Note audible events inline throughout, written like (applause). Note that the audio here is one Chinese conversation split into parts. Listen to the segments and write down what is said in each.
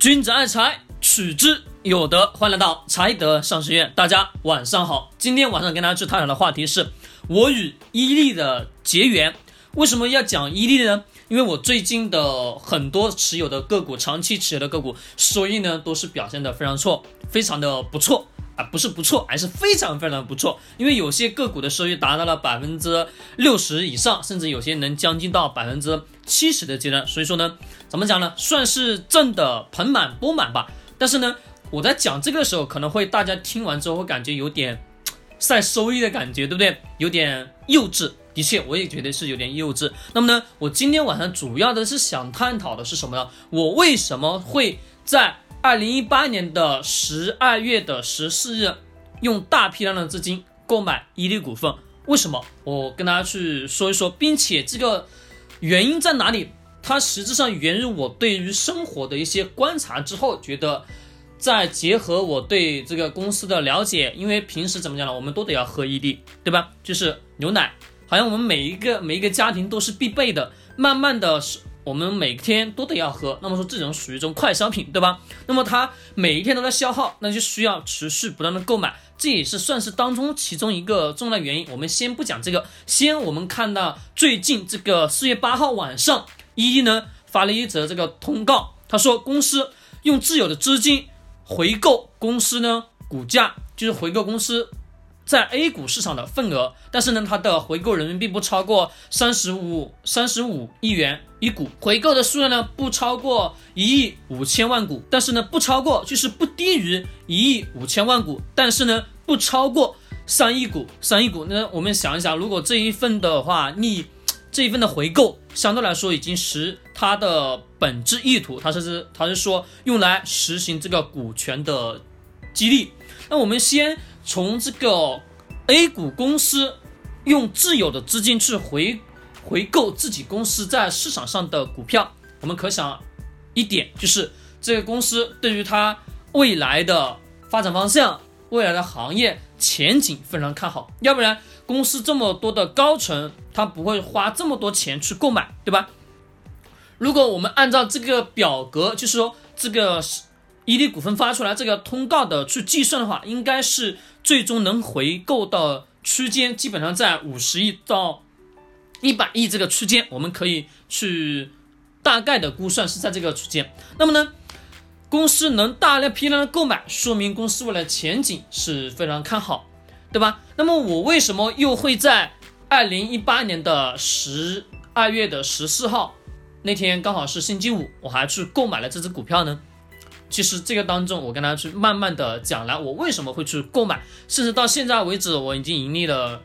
君子爱财，取之有德。欢迎来到财德商学院，大家晚上好。今天晚上跟大家去探讨的话题是我与伊利的结缘。为什么要讲伊利呢？因为我最近的很多持有的个股，长期持有的个股，收益呢都是表现的非常错，非常的不错。不是不错，还是非常非常不错。因为有些个股的收益达到了百分之六十以上，甚至有些能将近到百分之七十的阶段。所以说呢，怎么讲呢？算是挣的盆满钵满吧。但是呢，我在讲这个时候，可能会大家听完之后会感觉有点晒收益的感觉，对不对？有点幼稚。的确，我也觉得是有点幼稚。那么呢，我今天晚上主要的是想探讨的是什么呢？我为什么会在？二零一八年的十二月的十四日，用大批量的资金购买伊利股份，为什么？我跟大家去说一说，并且这个原因在哪里？它实质上源于我对于生活的一些观察之后，觉得再结合我对这个公司的了解，因为平时怎么讲呢？我们都得要喝伊利，对吧？就是牛奶，好像我们每一个每一个家庭都是必备的。慢慢的。我们每天都得要喝，那么说这种属于一种快消品，对吧？那么它每一天都在消耗，那就需要持续不断的购买，这也是算是当中其中一个重要原因。我们先不讲这个，先我们看到最近这个四月八号晚上，一一呢发了一则这个通告，他说公司用自有的资金回购公司呢股价，就是回购公司。在 A 股市场的份额，但是呢，它的回购人民币不超过三十五三十五亿元一股，回购的数量呢不超过一亿五千万股，但是呢不超过就是不低于一亿五千万股，但是呢不超过三亿股，三亿股。那我们想一想，如果这一份的话，你 (tsk) 这一份的回购相对来说已经实它的本质意图，它是是它是说用来实行这个股权的激励。那我们先。从这个 A 股公司用自有的资金去回回购自己公司在市场上的股票，我们可想一点，就是这个公司对于它未来的发展方向、未来的行业前景非常看好，要不然公司这么多的高层，他不会花这么多钱去购买，对吧？如果我们按照这个表格，就是说这个伊利股份发出来这个通告的去计算的话，应该是。最终能回购的区间基本上在五十亿到一百亿这个区间，我们可以去大概的估算是在这个区间。那么呢，公司能大量批量的购买，说明公司未来前景是非常看好，对吧？那么我为什么又会在二零一八年的十二月的十四号那天刚好是星期五，我还去购买了这只股票呢？其实这个当中，我跟大家去慢慢的讲了，我为什么会去购买，甚至到现在为止，我已经盈利了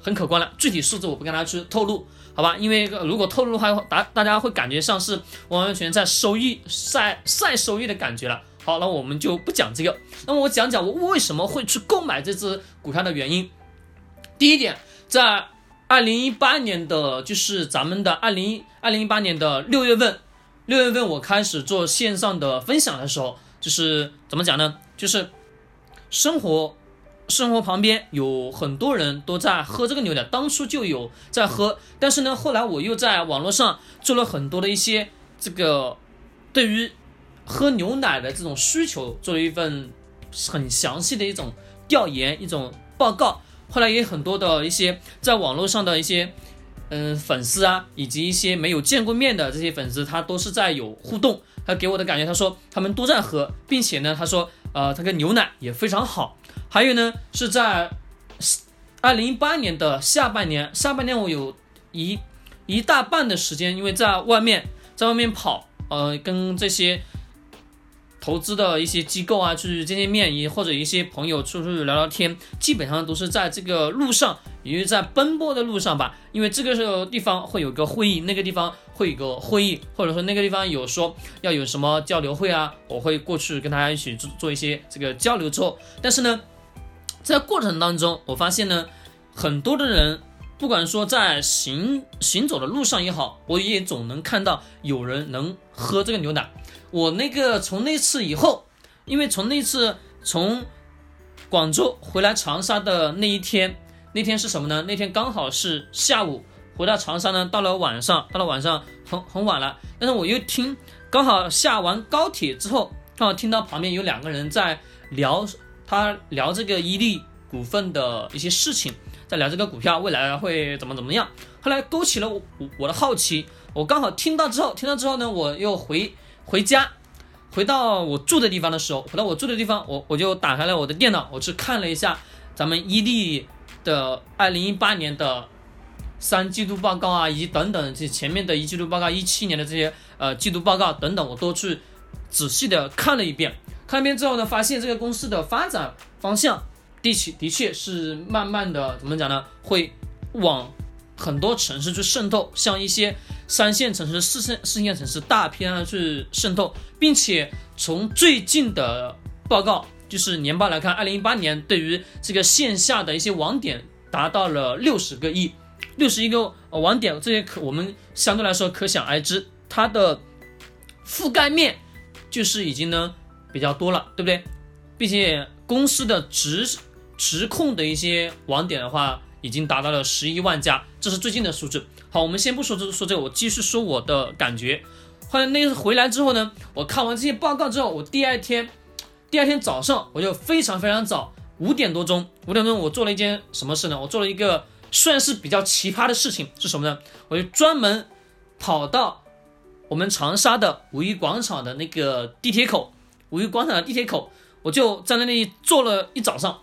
很可观了。具体数字我不跟大家去透露，好吧？因为如果透露的话，大大家会感觉像是完完全在收益晒晒收益的感觉了。好，那我们就不讲这个。那么我讲讲我为什么会去购买这只股票的原因。第一点，在二零一八年的就是咱们的二零二零一八年的六月份。六月份我开始做线上的分享的时候，就是怎么讲呢？就是生活，生活旁边有很多人都在喝这个牛奶，当初就有在喝，但是呢，后来我又在网络上做了很多的一些这个对于喝牛奶的这种需求，做了一份很详细的一种调研，一种报告。后来也很多的一些在网络上的一些。嗯，粉丝啊，以及一些没有见过面的这些粉丝，他都是在有互动。他给我的感觉，他说他们都在喝，并且呢，他说，呃，他跟牛奶也非常好。还有呢，是在二零一八年的下半年，下半年我有一一大半的时间，因为在外面，在外面跑，呃，跟这些。投资的一些机构啊，去见见面，也或者一些朋友出去聊聊天，基本上都是在这个路上，也就是在奔波的路上吧。因为这个时候地方会有个会议，那个地方会有个会议，或者说那个地方有说要有什么交流会啊，我会过去跟大家一起做做一些这个交流之后，但是呢，在过程当中，我发现呢，很多的人，不管说在行行走的路上也好，我也总能看到有人能喝这个牛奶。我那个从那次以后，因为从那次从广州回来长沙的那一天，那天是什么呢？那天刚好是下午回到长沙呢，到了晚上，到了晚上很很晚了。但是我又听，刚好下完高铁之后，刚好听到旁边有两个人在聊，他聊这个伊利股份的一些事情，在聊这个股票未来会怎么怎么样。后来勾起了我我的好奇，我刚好听到之后，听到之后呢，我又回回家，回到我住的地方的时候，回到我住的地方，我我就打开了我的电脑，我去看了一下咱们伊利的二零一八年的三季度报告啊，以及等等这前面的一季度报告，一七年的这些呃季度报告等等，我都去仔细的看了一遍。看一遍之后呢，发现这个公司的发展方向的确的确是慢慢的怎么讲呢？会往很多城市去渗透，像一些三线城市、四线四线城市大批量的去渗透，并且从最近的报告，就是年报来看，二零一八年对于这个线下的一些网点达到了六十个亿，六十一个网点，这些可我们相对来说可想而知，它的覆盖面就是已经呢比较多了，对不对？并且公司的直直控的一些网点的话。已经达到了十一万家，这是最近的数字。好，我们先不说这说这个，我继续说我的感觉。后来那次回来之后呢，我看完这些报告之后，我第二天，第二天早上我就非常非常早，五点多钟，五点钟我做了一件什么事呢？我做了一个算是比较奇葩的事情，是什么呢？我就专门跑到我们长沙的五一广场的那个地铁口，五一广场的地铁口，我就站在那里坐了一早上，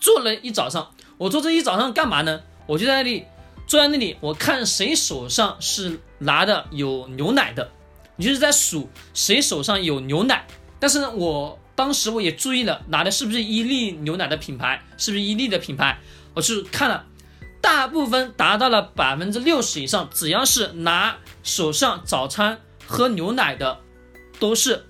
坐了一早上。我坐这一早上干嘛呢？我就在那里坐在那里，我看谁手上是拿的有牛奶的，你就是在数谁手上有牛奶。但是呢，我当时我也注意了，拿的是不是伊利牛奶的品牌，是不是伊利的品牌？我去看了，大部分达到了百分之六十以上，只要是拿手上早餐喝牛奶的，都是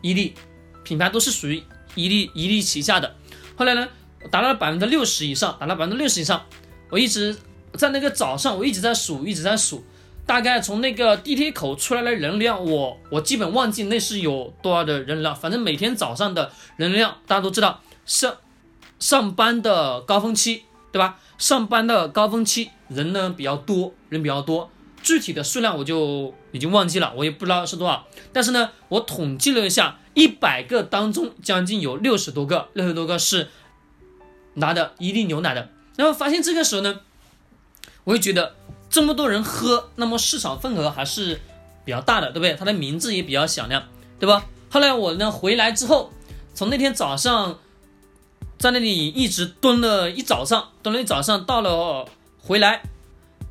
伊利品牌，都是属于伊利伊利旗下的。后来呢？达到了百分之六十以上，达到百分之六十以上，我一直在那个早上，我一直在数，一直在数，大概从那个地铁口出来的人流量，我我基本忘记那是有多少的人流量，反正每天早上的人流量，大家都知道，上上班的高峰期，对吧？上班的高峰期人呢比较多，人比较多，具体的数量我就已经忘记了，我也不知道是多少，但是呢，我统计了一下，一百个当中将近有六十多个，六十多个是。拿的伊利牛奶的，然后发现这个时候呢，我就觉得这么多人喝，那么市场份额还是比较大的，对不对？它的名字也比较响亮，对吧？后来我呢回来之后，从那天早上在那里一直蹲了一早上，蹲了一早上，到了回来，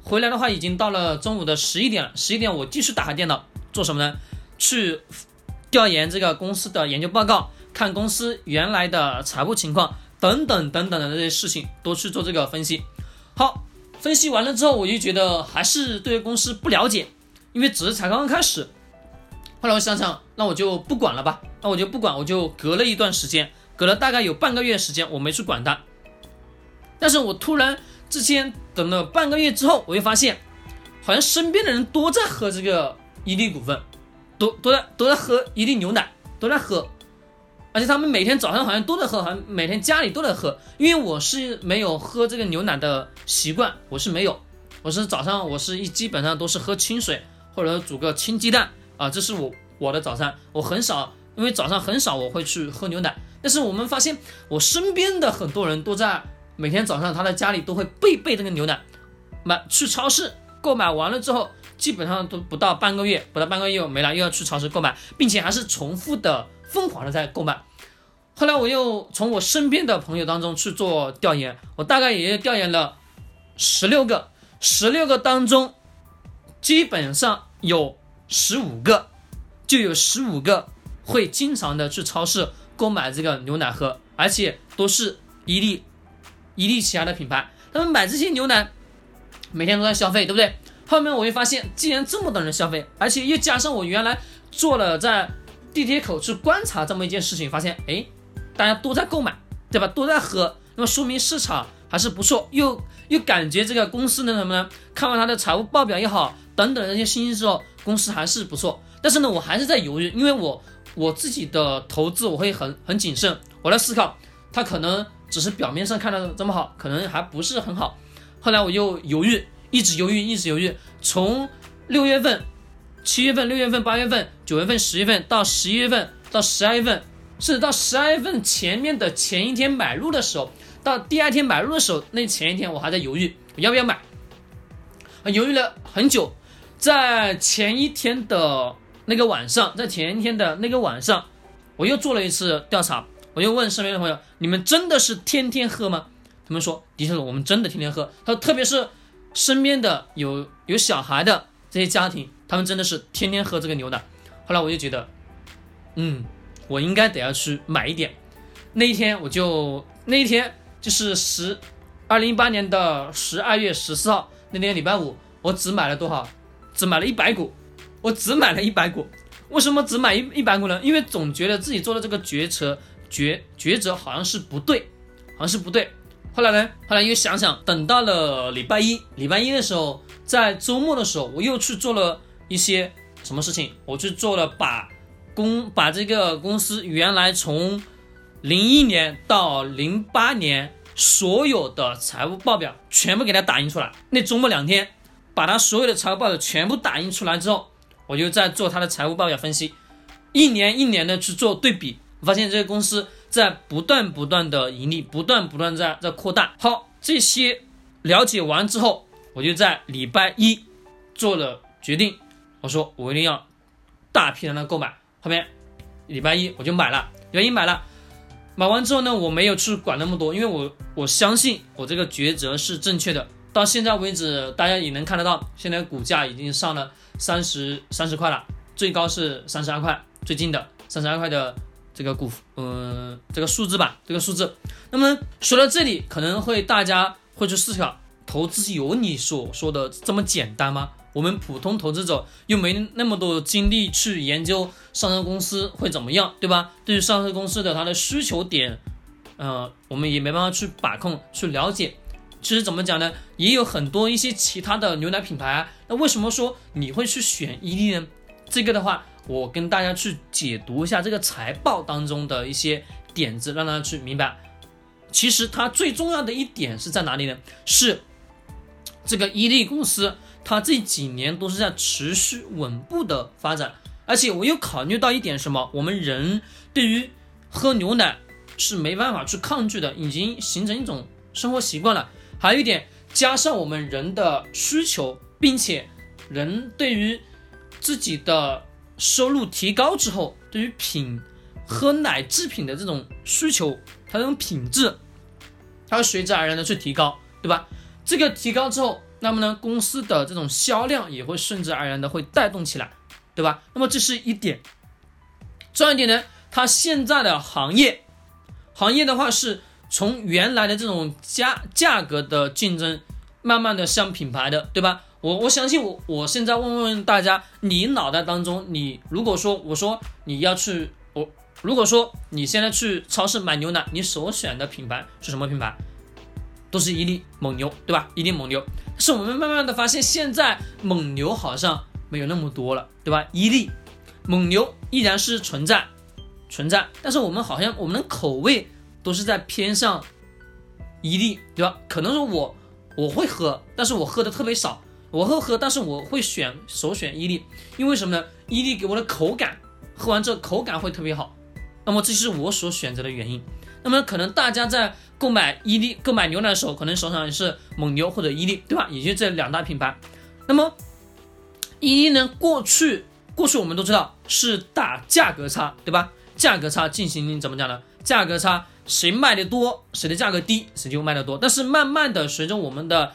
回来的话已经到了中午的十一点了。十一点我继续打开电脑做什么呢？去调研这个公司的研究报告，看公司原来的财务情况。等等等等的这些事情都去做这个分析，好，分析完了之后，我就觉得还是对公司不了解，因为只是才刚刚开始。后来我想想，那我就不管了吧，那我就不管，我就隔了一段时间，隔了大概有半个月时间，我没去管它。但是我突然之间等了半个月之后，我就发现，好像身边的人都在喝这个伊利股份，都都在都在喝伊利牛奶，都在喝。而且他们每天早上好像都在喝，好像每天家里都在喝。因为我是没有喝这个牛奶的习惯，我是没有，我是早上我是一基本上都是喝清水或者煮个清鸡蛋啊，这是我我的早餐。我很少，因为早上很少我会去喝牛奶。但是我们发现，我身边的很多人都在每天早上他的家里都会备备这个牛奶，买去超市购买完了之后，基本上都不到半个月，不到半个月又没了，又要去超市购买，并且还是重复的疯狂的在购买。后来我又从我身边的朋友当中去做调研，我大概也调研了十六个，十六个当中，基本上有十五个，就有十五个会经常的去超市购买这个牛奶喝，而且都是伊利，伊利旗下的品牌，他们买这些牛奶，每天都在消费，对不对？后面我会发现，既然这么多人消费，而且又加上我原来做了在地铁口去观察这么一件事情，发现，哎。大家都在购买，对吧？都在喝，那么说明市场还是不错。又又感觉这个公司呢什么呢？看完它的财务报表也好，等等这些信息之后，公司还是不错。但是呢，我还是在犹豫，因为我我自己的投资我会很很谨慎，我在思考，它可能只是表面上看的这么好，可能还不是很好。后来我又犹豫，一直犹豫，一直犹豫，从六月份、七月份、六月份、八月份、九月份、十月份到十一月份，到十二月份，甚至到十二月份前面的前一天买入的时候，到第二天买入的时候，那前一天我还在犹豫我要不要买，犹豫了很久，在前一天的那个晚上，在前一天的那个晚上，我又做了一次调查，我又问身边的朋友：“你们真的是天天喝吗？”他们说：“的确是我们真的天天喝。”他说：“特别是身边的有有小孩的这些家庭，他们真的是天天喝这个牛奶。”后来我就觉得，嗯，我应该得要去买一点。那一天我就那一天就是十二零一八年的十二月十四号那天礼拜五，我只买了多少？只买了一百股，我只买了一百股。为什么只买一一百股呢？因为总觉得自己做的这个决策抉抉择好像是不对，好像是不对。后来呢？后来又想想，等到了礼拜一，礼拜一的时候，在周末的时候，我又去做了一些什么事情？我去做了把公把这个公司原来从零一年到零八年所有的财务报表全部给它打印出来。那周末两天，把它所有的财务报表全部打印出来之后，我就在做它的财务报表分析，一年一年的去做对比，发现这个公司。在不断不断的盈利，不断不断在在扩大。好，这些了解完之后，我就在礼拜一做了决定。我说我一定要大批量的购买。后面礼拜一我就买了，礼拜一买了。买完之后呢，我没有去管那么多，因为我我相信我这个抉择是正确的。到现在为止，大家也能看得到，现在股价已经上了三十三十块了，最高是三十二块，最近的三十二块的。这个股，嗯，这个数字吧，这个数字。那么说到这里，可能会大家会去思考，投资有你所说的这么简单吗？我们普通投资者又没那么多精力去研究上市公司会怎么样，对吧？对于上市公司的它的需求点，呃，我们也没办法去把控、去了解。其实怎么讲呢？也有很多一些其他的牛奶品牌。那为什么说你会去选伊利呢？这个的话。我跟大家去解读一下这个财报当中的一些点子，让大家去明白。其实它最重要的一点是在哪里呢？是这个伊利公司，它这几年都是在持续稳步的发展，而且我又考虑到一点什么？我们人对于喝牛奶是没办法去抗拒的，已经形成一种生活习惯了。还有一点，加上我们人的需求，并且人对于自己的收入提高之后，对于品喝奶制品的这种需求，它这种品质，它会随之而然的去提高，对吧？这个提高之后，那么呢，公司的这种销量也会顺之而然的会带动起来，对吧？那么这是一点。重要一点呢，它现在的行业，行业的话是从原来的这种价价格的竞争，慢慢的向品牌的，对吧？我我相信我，我现在问问大家，你脑袋当中，你如果说我说你要去，我如果说你现在去超市买牛奶，你首选的品牌是什么品牌？都是伊利、蒙牛，对吧？伊利、蒙牛。是我们慢慢的发现，现在蒙牛好像没有那么多了，对吧？伊利、蒙牛依然是存在，存在，但是我们好像我们的口味都是在偏向伊利，对吧？可能说我我会喝，但是我喝的特别少。我会喝，但是我会选首选伊利，因为什么呢？伊利给我的口感，喝完之后口感会特别好。那么这是我所选择的原因。那么可能大家在购买伊利、购买牛奶的时候，可能手上也是蒙牛或者伊利，对吧？也就这两大品牌。那么伊利呢？过去过去我们都知道是打价格差，对吧？价格差进行怎么讲呢？价格差谁卖的多，谁的价格低，谁就卖的多。但是慢慢的随着我们的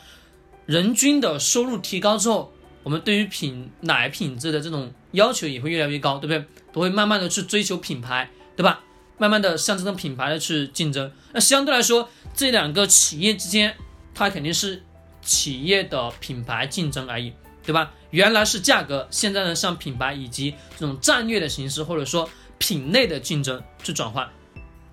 人均的收入提高之后，我们对于品奶品质的这种要求也会越来越高，对不对？都会慢慢的去追求品牌，对吧？慢慢的向这种品牌的去竞争。那相对来说，这两个企业之间，它肯定是企业的品牌竞争而已，对吧？原来是价格，现在呢，向品牌以及这种战略的形式，或者说品类的竞争去转换。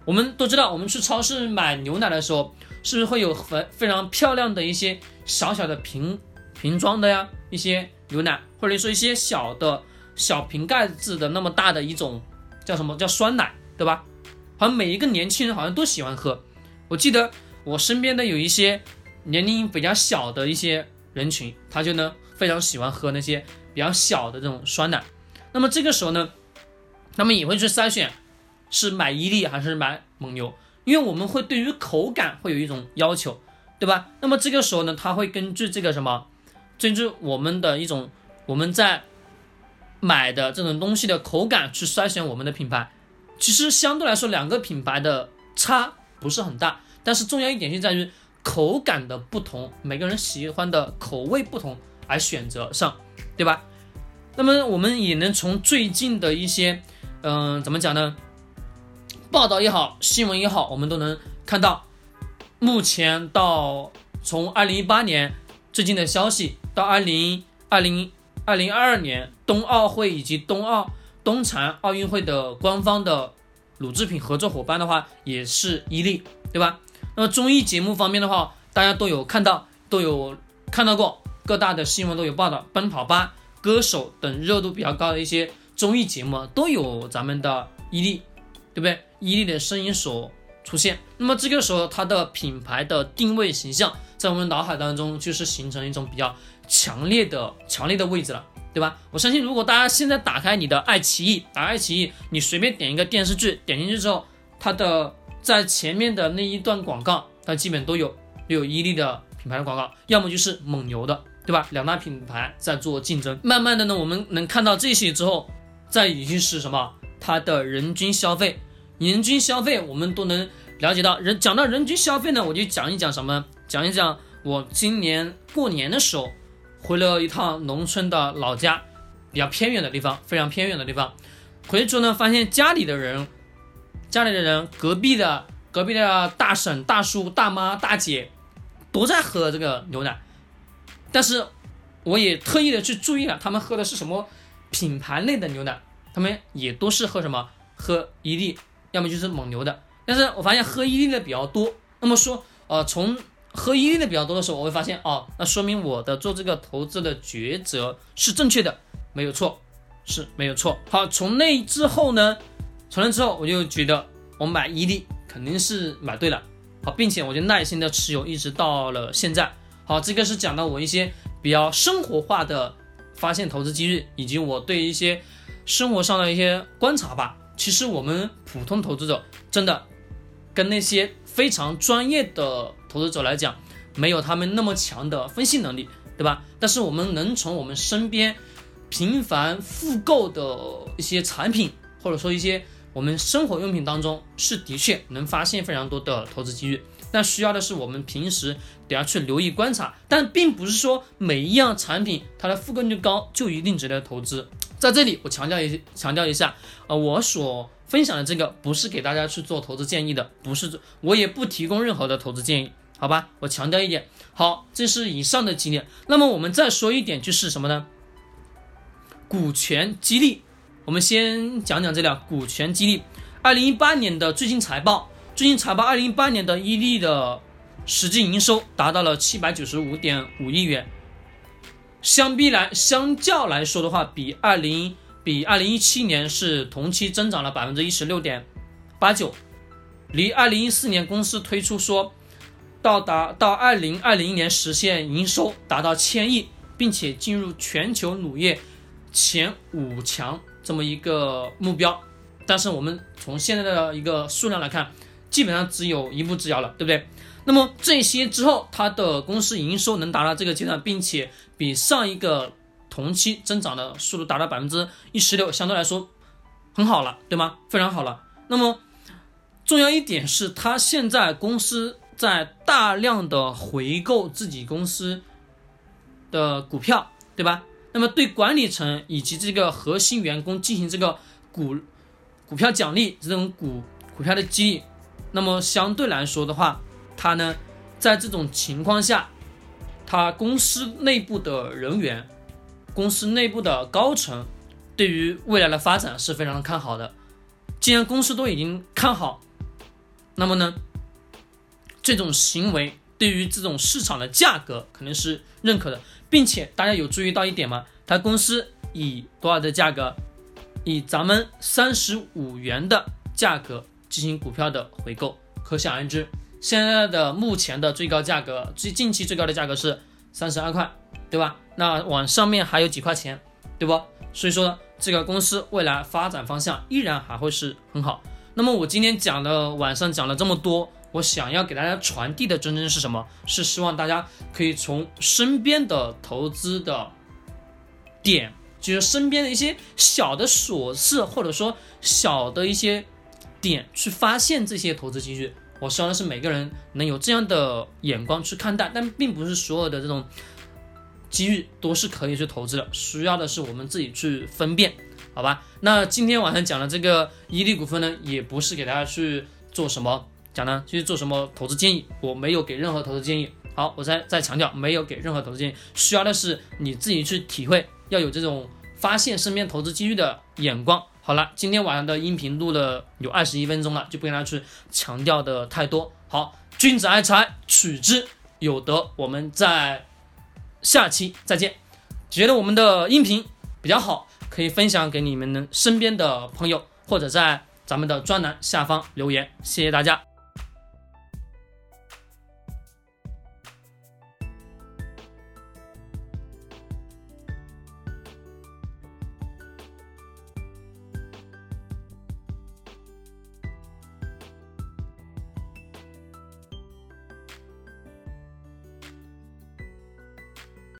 我们都知道，我们去超市买牛奶的时候，是不是会有很非常漂亮的一些小小的瓶瓶装的呀？一些牛奶，或者说一些小的小瓶盖子的那么大的一种叫什么叫酸奶，对吧？好像每一个年轻人好像都喜欢喝。我记得我身边的有一些年龄比较小的一些人群，他就呢非常喜欢喝那些比较小的这种酸奶。那么这个时候呢，他们也会去筛选是买伊利还是买蒙牛，因为我们会对于口感会有一种要求，对吧？那么这个时候呢，他会根据这个什么，根据我们的一种我们在买的这种东西的口感去筛选我们的品牌。其实相对来说，两个品牌的差不是很大，但是重要一点就在于口感的不同，每个人喜欢的口味不同而选择上，对吧？那么我们也能从最近的一些，嗯，怎么讲呢？报道也好，新闻也好，我们都能看到，目前到从二零一八年最近的消息到二零二零二零二二年冬奥会以及冬奥。冬残奥运会的官方的乳制品合作伙伴的话，也是伊利，对吧？那么综艺节目方面的话，大家都有看到，都有看到过，各大的新闻都有报道，奔跑吧、歌手等热度比较高的一些综艺节目都有咱们的伊利，对不对？伊利的身影所出现。那么这个时候，它的品牌的定位形象，在我们脑海当中就是形成一种比较强烈的、强烈的位置了。对吧？我相信，如果大家现在打开你的爱奇艺，打开爱奇艺，你随便点一个电视剧，点进去之后，它的在前面的那一段广告，它基本都有有伊利的品牌的广告，要么就是蒙牛的，对吧？两大品牌在做竞争。慢慢的呢，我们能看到这些之后，再已经是什么？它的人均消费，人均消费我们都能了解到。人讲到人均消费呢，我就讲一讲什么？讲一讲我今年过年的时候。回了一趟农村的老家，比较偏远的地方，非常偏远的地方。回去之后呢，发现家里的人，家里的人，隔壁的隔壁的大婶、大叔、大妈、大姐，都在喝这个牛奶。但是，我也特意的去注意了，他们喝的是什么品牌类的牛奶？他们也都是喝什么？喝伊利，要么就是蒙牛的。但是我发现喝伊利的比较多。那么说，呃，从喝伊利的比较多的时候，我会发现哦，那说明我的做这个投资的抉择是正确的，没有错，是没有错。好，从那之后呢，从那之后我就觉得我买伊利肯定是买对了，好，并且我就耐心的持有，一直到了现在。好，这个是讲到我一些比较生活化的发现投资机遇，以及我对一些生活上的一些观察吧。其实我们普通投资者真的跟那些非常专业的。投资者来讲，没有他们那么强的分析能力，对吧？但是我们能从我们身边频繁复购的一些产品，或者说一些我们生活用品当中，是的确能发现非常多的投资机遇。但需要的是我们平时得要去留意观察，但并不是说每一样产品它的复购率高就一定值得投资。在这里我强调一强调一下，呃，我所分享的这个不是给大家去做投资建议的，不是，我也不提供任何的投资建议。好吧，我强调一点，好，这是以上的几点。那么我们再说一点，就是什么呢？股权激励。我们先讲讲这俩股权激励。二零一八年的最近财报，最近财报，二零一八年的伊利的实际营收达到了七百九十五点五亿元，相比来，相较来说的话，比二零比二零一七年是同期增长了百分之一十六点八九，离二零一四年公司推出说。到达到二零二零年实现营收达到千亿，并且进入全球乳业前五强这么一个目标，但是我们从现在的一个数量来看，基本上只有一步之遥了，对不对？那么这些之后，它的公司营收能达到这个阶段，并且比上一个同期增长的速度达到百分之一十六，相对来说很好了，对吗？非常好了。那么重要一点是，它现在公司。在大量的回购自己公司的股票，对吧？那么对管理层以及这个核心员工进行这个股股票奖励，这种股股票的激励，那么相对来说的话，他呢，在这种情况下，他公司内部的人员，公司内部的高层，对于未来的发展是非常的看好的。既然公司都已经看好，那么呢？这种行为对于这种市场的价格肯定是认可的，并且大家有注意到一点吗？他公司以多少的价格？以咱们三十五元的价格进行股票的回购，可想而知，现在的目前的最高价格，最近期最高的价格是三十二块，对吧？那往上面还有几块钱，对不？所以说这个公司未来发展方向依然还会是很好。那么我今天讲的晚上讲了这么多，我想要给大家传递的真正是什么？是希望大家可以从身边的投资的点，就是身边的一些小的琐事，或者说小的一些点，去发现这些投资机遇。我希望的是每个人能有这样的眼光去看待，但并不是所有的这种机遇都是可以去投资的，需要的是我们自己去分辨，好吧？那今天晚上讲的这个伊利股份呢，也不是给大家去做什么讲呢，去做什么投资建议，我没有给任何投资建议。好，我再再强调，没有给任何投资建议，需要的是你自己去体会，要有这种发现身边投资机遇的眼光。好了，今天晚上的音频录了有二十一分钟了，就不跟大家去强调的太多。好，君子爱财，取之有德。我们在下期再见。觉得我们的音频比较好，可以分享给你们身边的朋友，或者在咱们的专栏下方留言。谢谢大家。